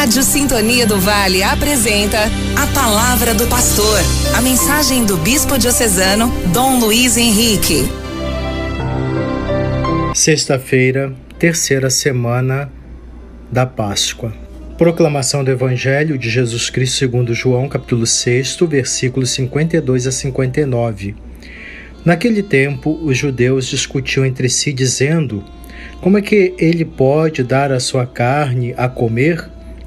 Rádio Sintonia do Vale apresenta a Palavra do Pastor, a mensagem do Bispo Diocesano Dom Luiz Henrique. Sexta-feira, terceira semana da Páscoa. Proclamação do Evangelho de Jesus Cristo segundo João, capítulo 6, versículos 52 a 59. Naquele tempo, os judeus discutiam entre si, dizendo: Como é que ele pode dar a sua carne a comer?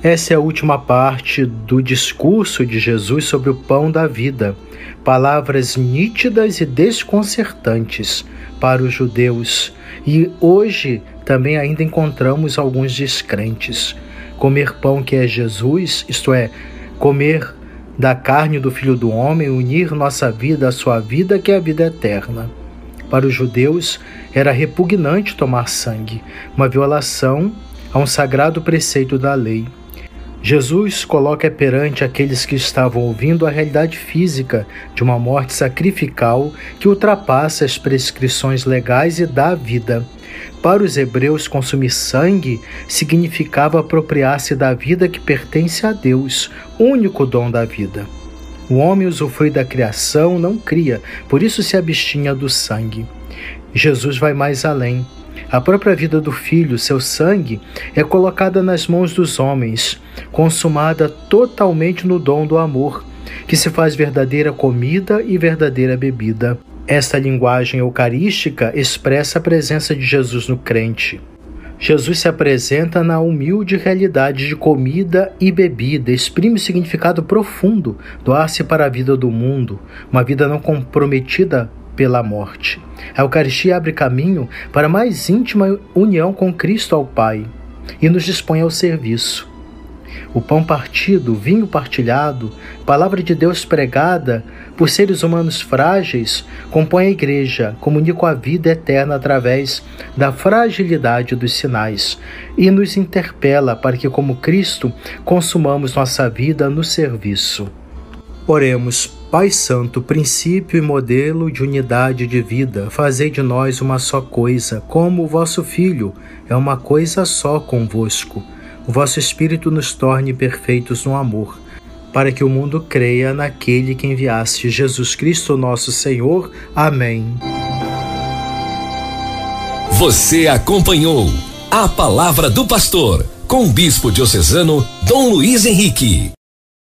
Essa é a última parte do discurso de Jesus sobre o pão da vida. Palavras nítidas e desconcertantes para os judeus. E hoje também ainda encontramos alguns descrentes. Comer pão que é Jesus, isto é, comer da carne do Filho do Homem, unir nossa vida à sua vida, que é a vida eterna. Para os judeus, era repugnante tomar sangue, uma violação a um sagrado preceito da lei. Jesus coloca perante aqueles que estavam ouvindo a realidade física de uma morte sacrificial que ultrapassa as prescrições legais e dá vida. Para os hebreus, consumir sangue significava apropriar-se da vida que pertence a Deus, único dom da vida. O homem usufrui da criação, não cria, por isso se abstinha do sangue. Jesus vai mais além. A própria vida do Filho, seu sangue, é colocada nas mãos dos homens, consumada totalmente no dom do amor, que se faz verdadeira comida e verdadeira bebida. Esta linguagem eucarística expressa a presença de Jesus no crente. Jesus se apresenta na humilde realidade de comida e bebida, exprime o significado profundo doar-se para a vida do mundo, uma vida não comprometida pela morte. A Eucaristia abre caminho para mais íntima união com Cristo ao Pai e nos dispõe ao serviço. O pão partido, vinho partilhado, palavra de Deus pregada por seres humanos frágeis, compõe a Igreja, comunica a vida eterna através da fragilidade dos sinais e nos interpela para que, como Cristo, consumamos nossa vida no serviço. Oremos, Pai Santo, princípio e modelo de unidade de vida, fazei de nós uma só coisa, como o vosso Filho é uma coisa só convosco o vosso Espírito nos torne perfeitos no amor, para que o mundo creia naquele que enviaste, Jesus Cristo, nosso Senhor. Amém. Você acompanhou a palavra do pastor com o bispo diocesano Dom Luiz Henrique.